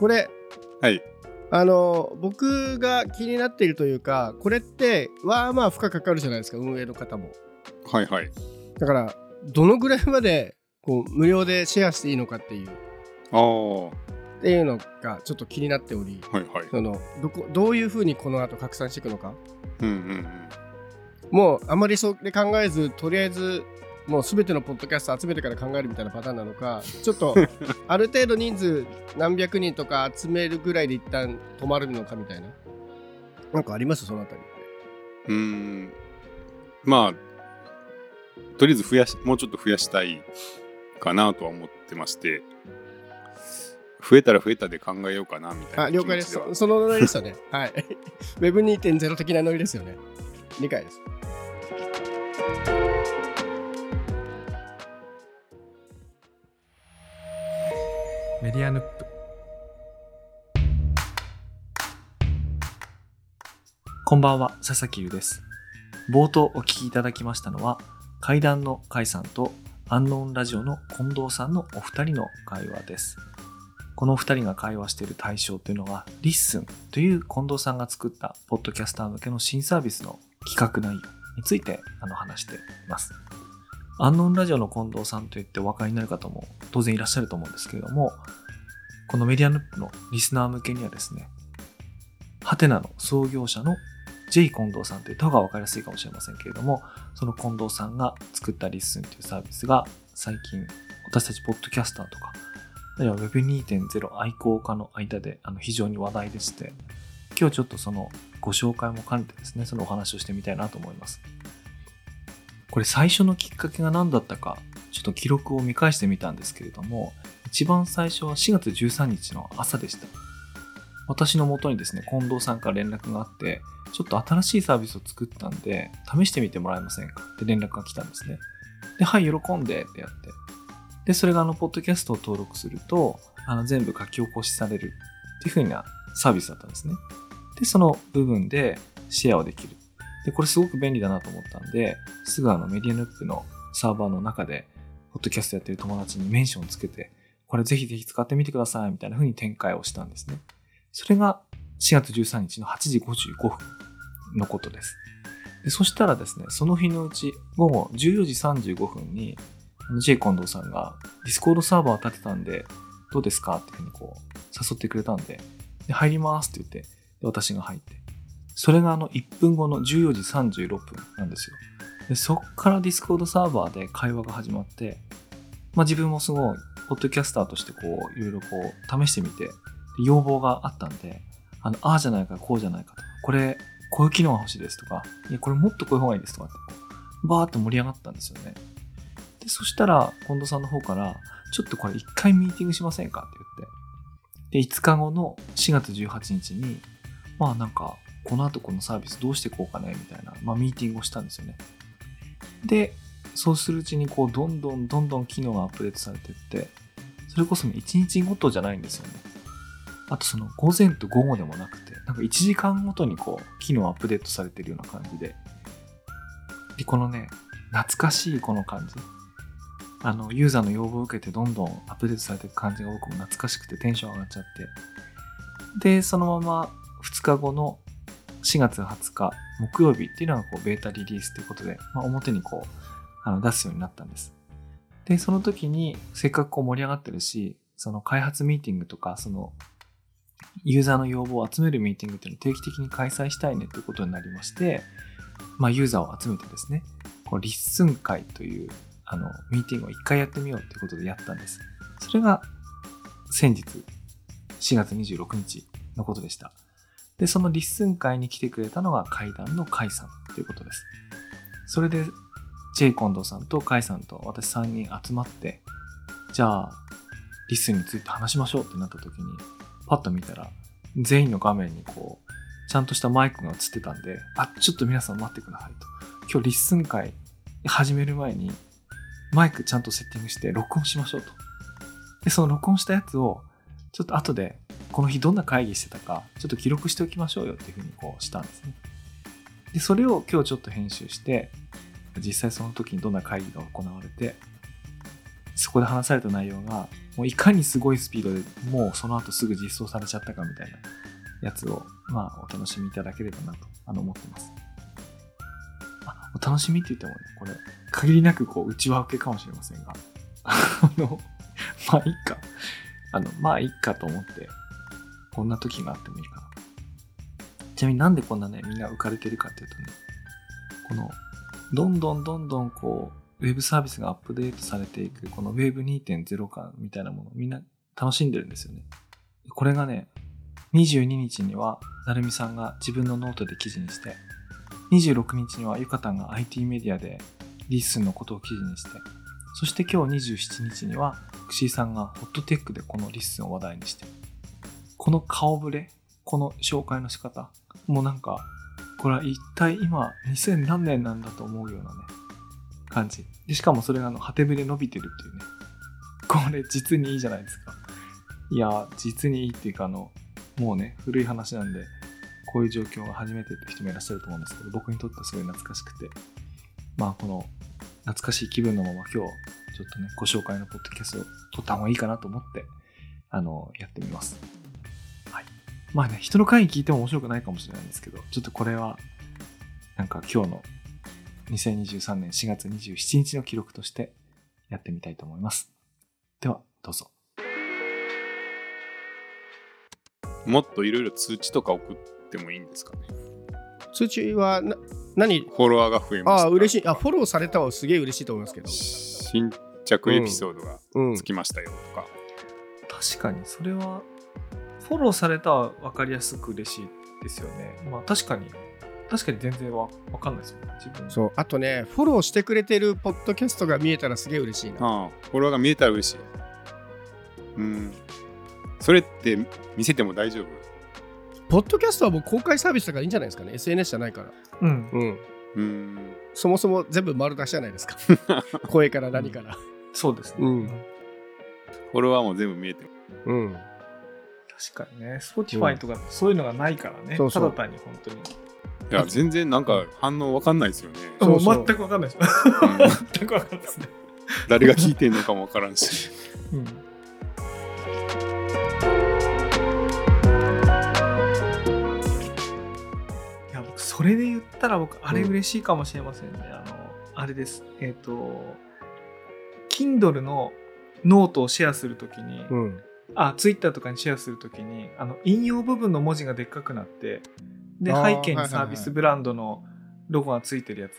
これはい。あの僕が気になっているというかこれってまあまあ負荷かかるじゃないですか運営の方もはいはい。だからどのぐらいまでこう無料でシェアしていいのかっていうあっていうのがちょっと気になっておりいはい。そのどこどういうふうにこの後拡散していくのかうんうんうん。もうあまりそれ考えずとりあえずもう全てのポッドキャスト集めてから考えるみたいなパターンなのか ちょっとある程度人数何百人とか集めるぐらいで一旦止まるのかみたいな。なんかあります？そのあたりって。うーん。まあ、とりあえず増やし、もうちょっと増やしたいかなとは思ってまして、増えたら増えたで考えようかなみたいなあ了解です。そそのノリですよね。はい。Web2.0 的なノリですよね。理解ですMedia NUP。こんばんは佐々木優です。冒頭お聞きいただきましたのは階段の甲斐さんと Unknown Radio の近藤さんのお二人の会話です。このお二人が会話している対象というのは LISTEN という近藤さんが作ったポッドキャスター向けの新サービスの企画内容についてあの話しています。Unknown Radio の近藤さんといってお分かりになる方も当然いらっしゃると思うんですけれどもこの Media NUP のリスナー向けにはですね、はてなの創業者の J 近藤さんという方が分かりやすいかもしれませんけれども、その近藤さんが作った LISTEN というサービスが最近私たちポッドキャスターとか、あるいは Web2.0 愛好家の間であの非常に話題でして、今日ちょっとそのご紹介も兼ねてですね、そのお話をしてみたいなと思います。これ最初のきっかけが何だったか、ちょっと記録を見返してみたんですけれども、一番最初は4月13日の朝でした。私の元にですね、近藤さんから連絡があって、ちょっと新しいサービスを作ったんで、試してみてもらえませんか？って連絡が来たんですね。で、はい、喜んでってやって。で、それがあの、ポッドキャストを登録すると、あの、全部書き起こしされるっていう風なサービスだったんですね。で、その部分でシェアをできる。で、これすごく便利だなと思ったんで、すぐあの、 Media NUP のサーバーの中で、ポッドキャストやってる友達にメンションつけて、これぜひぜひ使ってみてくださいみたいな風に展開をしたんですね。それが4月13日の8時55分のことです。でそしたらですね、その日のうち午後14時35分に、あの J 近藤さんが Discord サーバーを立てたんで、どうですかっていうふうにこう誘ってくれたんで、で入りますって言って、私が入って。それがあの1分後の14時36分なんですよ。でそっから Discord サーバーで会話が始まって、まあ自分もすごい、ポッドキャスターとしてこう、いろいろこう、試してみて、要望があったんで、あの、ああじゃないか、こうじゃないかとか、これ、こういう機能が欲しいですとか、いや、これもっとこういう方がいいですとかって、バーっと盛り上がったんですよね。で、そしたら、近藤さんの方から、ちょっとこれ一回ミーティングしませんかって言って、で、5日後の4月18日に、まあなんか、この後このサービスどうしていこうかね、みたいな、まあミーティングをしたんですよね。で、そうするうちに、こう、どんどんどんどん機能がアップデートされていって、それこそ1日ごとじゃないんですよね。あとその午前と午後でもなくて、なんか1時間ごとにこう、機能アップデートされてるような感じで。で、このね、懐かしいこの感じ。あの、ユーザーの要望を受けてどんどんアップデートされていく感じが僕も懐かしくてテンション上がっちゃって。で、そのまま2日後の4月20日木曜日っていうのがこうベータリリースということで、まあ、表にこうあの出すようになったんです。で、その時にせっかくこう盛り上がってるし、その開発ミーティングとか、そのユーザーの要望を集めるミーティングっていうのを定期的に開催したいねということになりまして、まあユーザーを集めてですね、こう LISTEN 会というあのミーティングを一回やってみようということでやったんです。それが先日4月26日のことでした。で、その LISTEN 会に来てくれたのが階段の甲斐さんということです。それで、ジェイ・コンドさんと甲斐さんと私3人集まって、じゃあ、 LISTEN について話しましょうってなった時に、パッと見たら、全員の画面にこう、ちゃんとしたマイクが映ってたんで、あ、ちょっと皆さん待ってくださいと。今日 LISTEN 会始める前に、マイクちゃんとセッティングして録音しましょうと。で、その録音したやつを、ちょっと後でこの日どんな会議してたか、ちょっと記録しておきましょうよっていうふうにこうしたんですね。で、それを今日ちょっと編集して、実際その時にどんな会議が行われて、そこで話された内容が、もういかにすごいスピードでもうその後すぐ実装されちゃったかみたいなやつを、まあ、お楽しみいただければなとあの思ってます。あ、お楽しみって言ってもね、これ、限りなくこう、内輪受けかもしれませんが、あの、まあ、いっか。あの、まあ、いっかと思って、こんな時があってもいいかな。ちなみになんでこんなね、みんな浮かれてるかっていうとね、この、どんどんどんどんこう、ウェブサービスがアップデートされていく、この Web2.0 感みたいなものみんな楽しんでるんですよね。これがね、22日には、なるみさんが自分のノートで記事にして、26日にはゆかたんが IT メディアで LISTEN のことを記事にして、そして今日27日には、クシーさんがホットテックでこの LISTEN を話題にして、この顔ぶれ、この紹介の仕方、もうなんか、これは一体今2000何年なんだと思うようなね、感じ。でしかもそれがあの、果てぶれ伸びてるっていうね。これ実にいいじゃないですか。いや、実にいいっていうかあの、もうね、古い話なんで、こういう状況が初めてって人もいらっしゃると思うんですけど、僕にとってはすごい懐かしくて、まあこの懐かしい気分のまま今日、ちょっとね、ご紹介のポッドキャストを撮った方がいいかなと思って、あの、やってみます。はい。まあね、人の会に聞いても面白くないかもしれないんですけど、ちょっとこれは、なんか今日の2023年4月27日の記録としてやってみたいと思います。では、どうぞ。もっといろいろ通知とか送ってもいいんですかね？通知はな何？フォロワーが増えました。ああ、嬉しい。あ、フォローされたはすげえ嬉しいと思いますけど。新着エピソードがうんつ。きましたよとか。確かにそれはフォローされたは分かりやすく嬉しいですよねまあ確かに確かに全然わ分かんないですよね自分そう。あとね、フォローしてくれてるポッドキャストが見えたらすげえ嬉しいな。ああ、フォロワーが見えたら嬉しい。うん。それって見せても大丈夫？ポッドキャストはもう公開サービスだからいいんじゃないですかね。SNS じゃないから。うんうん。うん。そもそも全部丸出しじゃないですか。声から何から。そうですね、うんフォロワーも全部見えてる。うん。確かにね。Spotify とかそういうのがないからね、そうそう。ただ単に本当に。いや、全然なんか反応わかんないですよね。そうそうもう。全く分かんないです。うん。全く分かんないですね、誰が聞いてんのかもわからんし。うん。いや僕それで言ったら僕あれ嬉しいかもしれませんね、あのあれです。えっ、と Kindle のノートをシェアするときに、うん。あ、ツイッターとかにシェアするときに、あの、引用部分の文字がでっかくなって、で、背景にサービスブランドのロゴがついてるやつ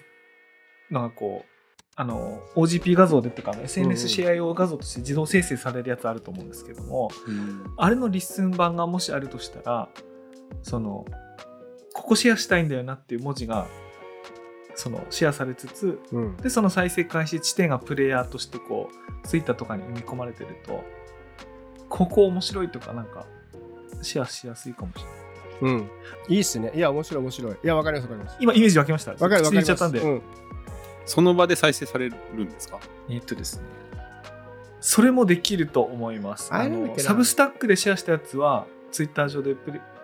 のがこう、あの、OGP 画像でとか、SNS シェア用画像として自動生成されるやつあると思うんですけども、うんあれの LISTEN 版がもしあるとしたら、その、ここシェアしたいんだよなっていう文字が、その、シェアされつつ、うん。で、その再生開始地点がプレイヤーとしてこう、ツイッターとかに埋め込まれてると、ここ面白いとかなんか、シェアしやすいかもしれない。うん。いいっすね。いや、面白い面白い。いや、わかりますわかります。今、イメージ湧きました。わかるわかります。口に言っちゃったんで。うん。その場で再生されるんですか？えっとですね。それもできると思います。あれ？なんだっけな？ Substack でシェアしたやつは、ツイッター上で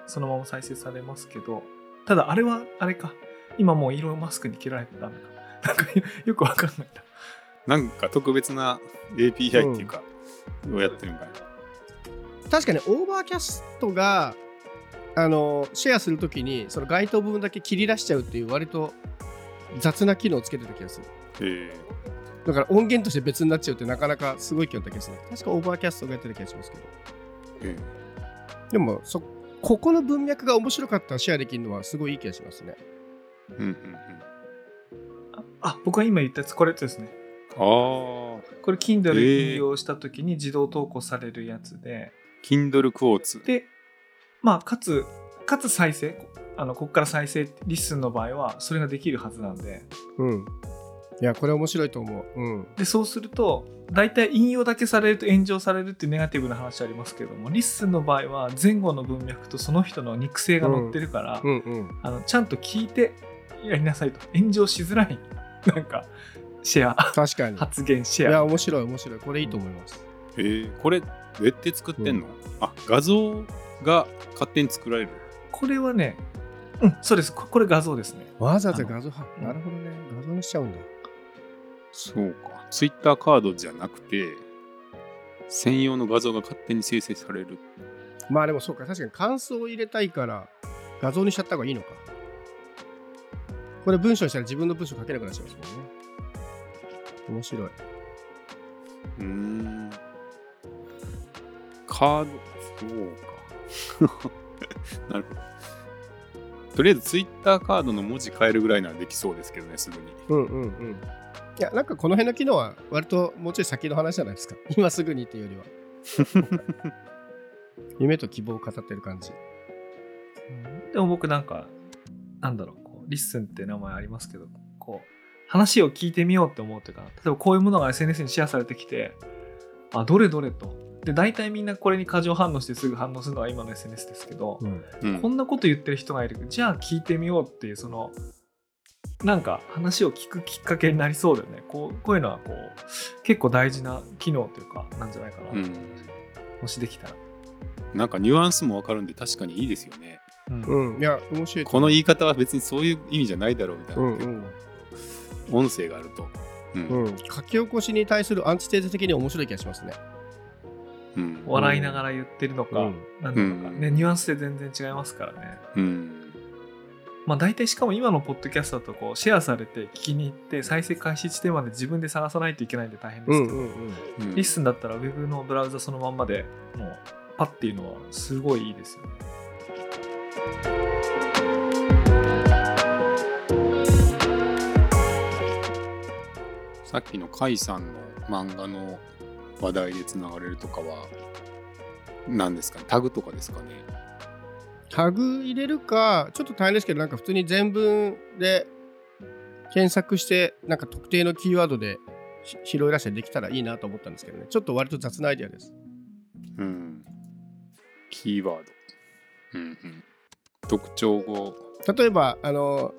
そのまま再生されますけど、ただあれは、あれか。今もうイーロン・マスクに切られてたんだか。なんか よくわかんないな。なんか特別な API っていうか、をやってるんかな。確かに、オーバーキャストが、あの、シェアするときに、その該当部分だけ切り出しちゃうっていう、割と雑な機能をつけてた気がする。えだから音源として別になっちゃうってなかなかすごい気がった気がする。確か Overcast がやってた気がしますけど。ええでも、そ、ここの文脈が面白かったらシェアできるのはすごいいい気がしますね。えうんうんうん。あ、僕が今言ったやつ、これですね。ああ、これ Kindle えー引用した時に自動投稿されるやつで、Kindle Quotes。で、まあ、かつ、かつ再生、あの、ここから再生、 LISTEN の場合は、それができるはずなんで、うん。いや、これ面白いと思う。うん。で、そうすると、大体引用だけされると炎上されるっていうネガティブな話ありますけども、 LISTEN の場合は前後の文脈とその人の肉声が載ってるから、うんうん。あのちゃんと聞いてやりなさいと。炎上しづらい、なんか、シェア、確かに。発言シェア。いや、面白い面白い。これいいと思います。えー、これ、どうやって作ってんの、あ、画像が勝手に作られる。これはね、うん、そうです。ここれ画像ですね。わざわざ画像？なるほどね。画像にしちゃうんだ。そうか。Twitter カードじゃなくて、専用の画像が勝手に生成される。まあでもそうか、確かに感想を入れたいから画像にしちゃった方がいいのか。これ文章にしたら自分の文章書けなくなっちゃいますもんね。面白い。うーん。カード、そうか。なるほど。とりあえずツイッターカードの文字変えるぐらいならできそうですけどね、すぐに。うんうんうん。いや、なんかこの辺の機能は割ともうちょい先の話じゃないですか？今すぐにっていうよりは。夢と希望を語ってる感じ。うんでも僕なんか、なんだろう、こう LISTEN って名前ありますけど、こう、話を聞いてみようって思うというか、例えばこういうものが SNS にシェアされてきて、あ、どれどれと。で、大体みんなこれに過剰反応してすぐ反応するのが今の SNS ですけど、うん。うんこんなこと言ってる人がいる。じゃあ聞いてみようっていう、その、なんか話を聞くきっかけになりそうだよね。こうこういうのはこう結構大事な機能というかなんじゃないかな、うんもしできたら。なんかニュアンスもわかるんで確かにいいですよね。うんうん。いや、面白い。この言い方は別にそういう意味じゃないだろうみたいな、うんうん。音声があると。うんうん。書き起こしに対するアンチテーゼ的に面白い気がしますね。うん。笑いながら言ってるのか、うん。なんだろうか、うん。ね、ニュアンスで全然違いますからね。うん。まあ大体しかも今のポッドキャストだとこうシェアされて聞きに行って再生開始地点まで自分で探さないといけないんで大変ですけど、うんうんうん。 LISTEN だったら Web のブラウザそのまんまでもうパッていうのはすごいいいですよね。さっきの甲斐さんの漫画の話題でつながれるとかは何ですかね？タグとかですかね？タグ入れるか、ちょっと大変ですけど、なんか普通に全文で検索して、なんか特定のキーワードでし拾い出してできたらいいなと思ったんですけどね。ちょっと割と雑なアイデアです。うんキーワードうんうん特徴語例えば、あの、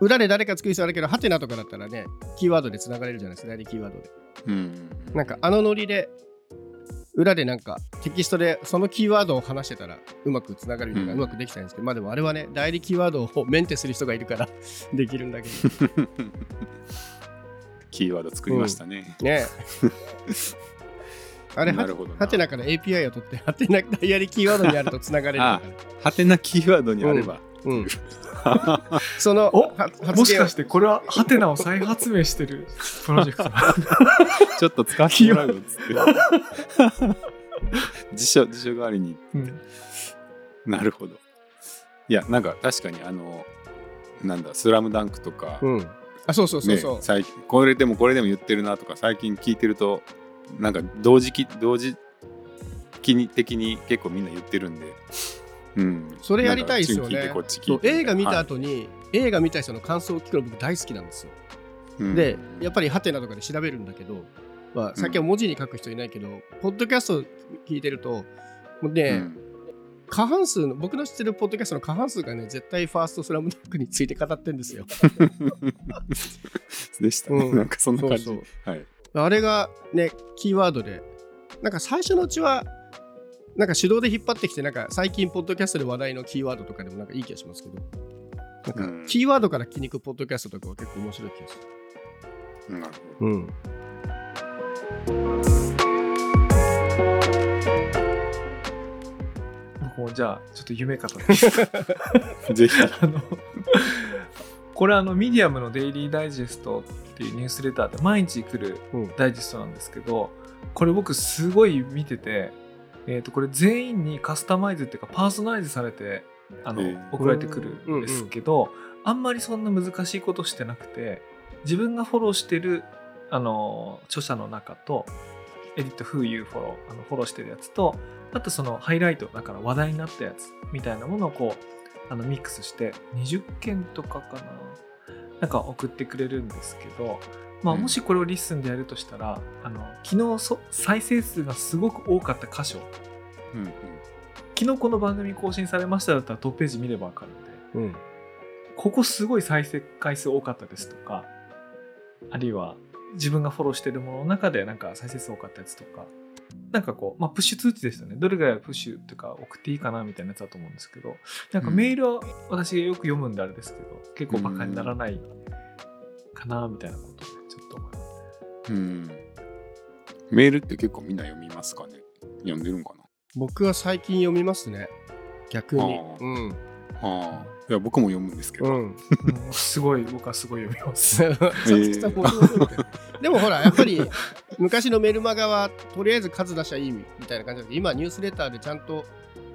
裏で誰か作りそうあるけど、ハテナとかだったらね、キーワードでつながれるじゃないですか、代理キーワードで。うん。なんかあのノリで、裏でなんかテキストでそのキーワードを話してたらうまくつながるような、ううんまくできたんですけど、まあでもあれはね、代理キーワードをメンテする人がいるから。できるんだけど。キーワード作りましたね、ね。え。あれ、はなるほどな。から API を取って、ハテナダイヤリキーワードにあるとつながれるから。ハテナキーワードにあれば、うん。その、おは発言もしかしてこれはハテナを再発明してる プロジェクト？ちょっと使ってもらうよっつって。辞書辞書代わりに。うん。なるほど。いやなんか確かにあのなんだ「スラムダンクとか、うん。あ、そうそうそうねそう。最近これでもこれでも言ってるなとか最近聞いてるとなんか同時期同時期に的に結構みんな言ってるんで、うん、それやりたいですよね。映画見たはい後に、映画見た人の感想を聞くの僕大好きなんですよ。うん。で、やっぱりハテナとかで調べるんだけど、まあ、最近は文字に書く人いないけど、ポッドキャスト聞いてると、もうね、うん。過半数の、僕の知ってるポッドキャストの過半数がね、絶対ファーストスラムダンクについて語ってんですよ。でした。ね、うん。なんかそんな感じ。そう。はい。あれがね、キーワードで、なんか最初のうちは、なんか手動で引っ張ってきて、なんか最近、ポッドキャストで話題のキーワードとかでもなんかいい気がしますけど、なんうん。かキーワードから気に行くポッドキャストとかは結構面白い気がする。なるほうん。僕もじゃあちょっと夢語ってぜひあのこれあのミディアムのデイリーダイジェストっていうニュースレターで毎日来るうん。ダイジェストなんですけどこれ僕すごい見てて、えー、とこれ全員にカスタマイズっていうかパーソナライズされてあの、えー。送られてくるんですけど、あんまりそんな難しいことしてなくて自分がフォローしてるあの著者の中とエディット Who You フォローあのフォローしてるやつとあとそのハイライトだから話題になったやつみたいなものをこうあのミックスして20件とかかななんか送ってくれるんですけど、まあ、うん。もしこれを LISTEN でやるとしたら、あの昨日そ再生数がすごく多かった箇所。うんうん。昨日この番組更新されましただったらトップページ見れば分かるんでうん。ここすごい再生回数多かったですとかあるいは自分がフォローしてるものの中でなんか再生数多かったやつとかなんかこう、まあ、プッシュ通知ですよね。どれぐらいプッシュとか送っていいかなみたいなやつだと思うんですけどなんかメールは私がよく読むんであれですけど結構バカにならないかなみたいなことうんメールって結構みんな読みますかね？読んでるんかな？僕は最近読みますね。逆に。あーうん。ああ。いや、僕も読むんですけど。うん。うんすごい、僕はすごい読みます。でもほら、やっぱり昔のメルマガはとりあえず数出しゃいいみたいな感じだけど、今ニュースレターでちゃんと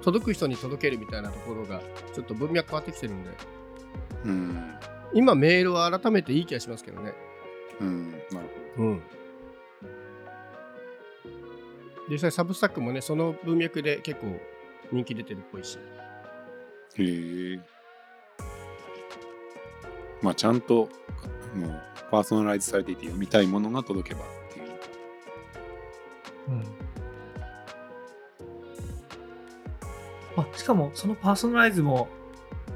届く人に届けるみたいなところがちょっと文脈変わってきてるんで、うん。今メールは改めていい気がしますけどね。うん。うん。実際サブスタックもね、その文脈で結構人気出てるっぽいし。ど。へえ。まあ、ちゃんと、もう、パーソナライズされていて読みたいものが届けばっていう。うんまあ、しかもそのパーソナライズも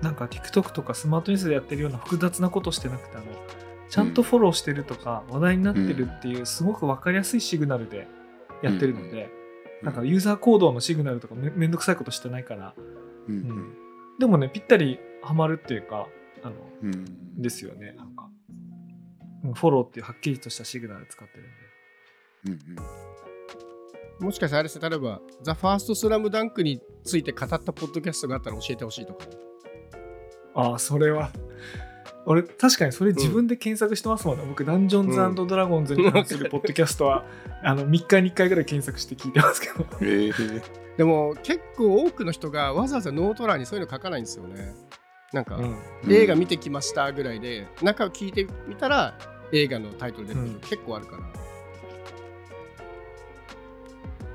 なんか TikTok とかスマートニュースでやってるような複雑なことしてなくてあのちゃんとフォローしてるとか話題になってるっていうすごく分かりやすいシグナルでやってるので、なんかユーザー行動のシグナルとかめめんどくさいことしてないから、うん。うんでもねぴったりハマるっていうかあの。ですよねなんかうんフォローっていうはっきりとしたシグナル使ってるんでうん。もしかしたらあれですね、例えば、ザ・ファースト・スラムダンクについて語ったポッドキャストがあったら教えてほしいとかね。ああ、それは。俺、確かにそれ自分で検索してますもんね。僕、ダンジョンズドラゴンズに関するポッドキャストは、あの、3日に1回ぐらい検索して聞いてますけど。ええ。でも結構多くの人がわざわざノート欄にそういうの書かないんですよね。なんか、うん。映画見てきましたぐらいで、中を聞いてみたら映画のタイトル出てくる、うん結構あるから。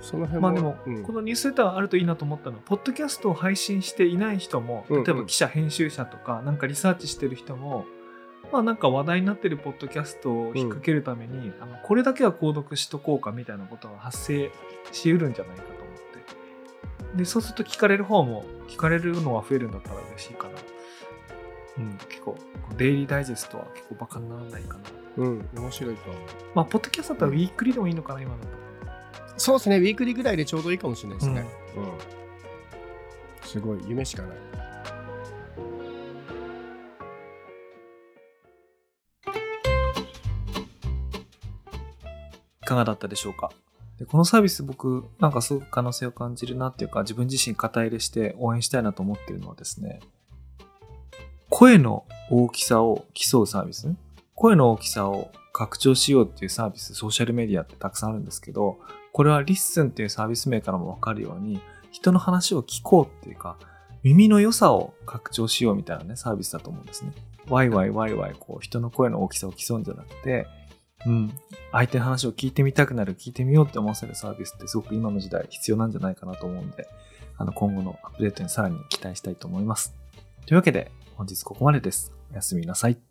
その辺も。まあでも、うんこのニュースレターあるといいなと思ったのは、ポッドキャストを配信していない人も、うんうん例えば記者、編集者とか、なんかリサーチしてる人も、まあなんか話題になってるポッドキャストを引っ掛けるために、あのこれだけは購読しとこうかみたいなことが発生しうるんじゃないかと思って。で、そうすると聞かれる方も、聞かれるのが増えるんだったら嬉しいかな。うん、結構、デイリーダイジェストは結構バカにならないかな。うん、面白いと思う。まあ、ポッドキャストだったらウィークリーでもいいのかな、今だと。そうですね、ウィークリーぐらいでちょうどいいかもしれないですね。うん。すごい、夢しかない。いかがだったでしょうか？でこのサービス僕なんかすごく可能性を感じるなっていうか自分自身肩入れして応援したいなと思っているのはですね声の大きさを競うサービス？ね声の大きさを拡張しようっていうサービスソーシャルメディアってたくさんあるんですけどこれは LISTEN っていうサービス名からもわかるように人の話を聞こうっていうか耳の良さを拡張しようみたいなねサービスだと思うんですねワイワイワイワイこう人の声の大きさを競うんじゃなくてうん、相手の話を聞いてみたくなる、聞いてみようって思わせるサービスってすごく今の時代必要なんじゃないかなと思うんで、あの今後のアップデートにさらに期待したいと思います。というわけで、本日ここまでです。おやすみなさい。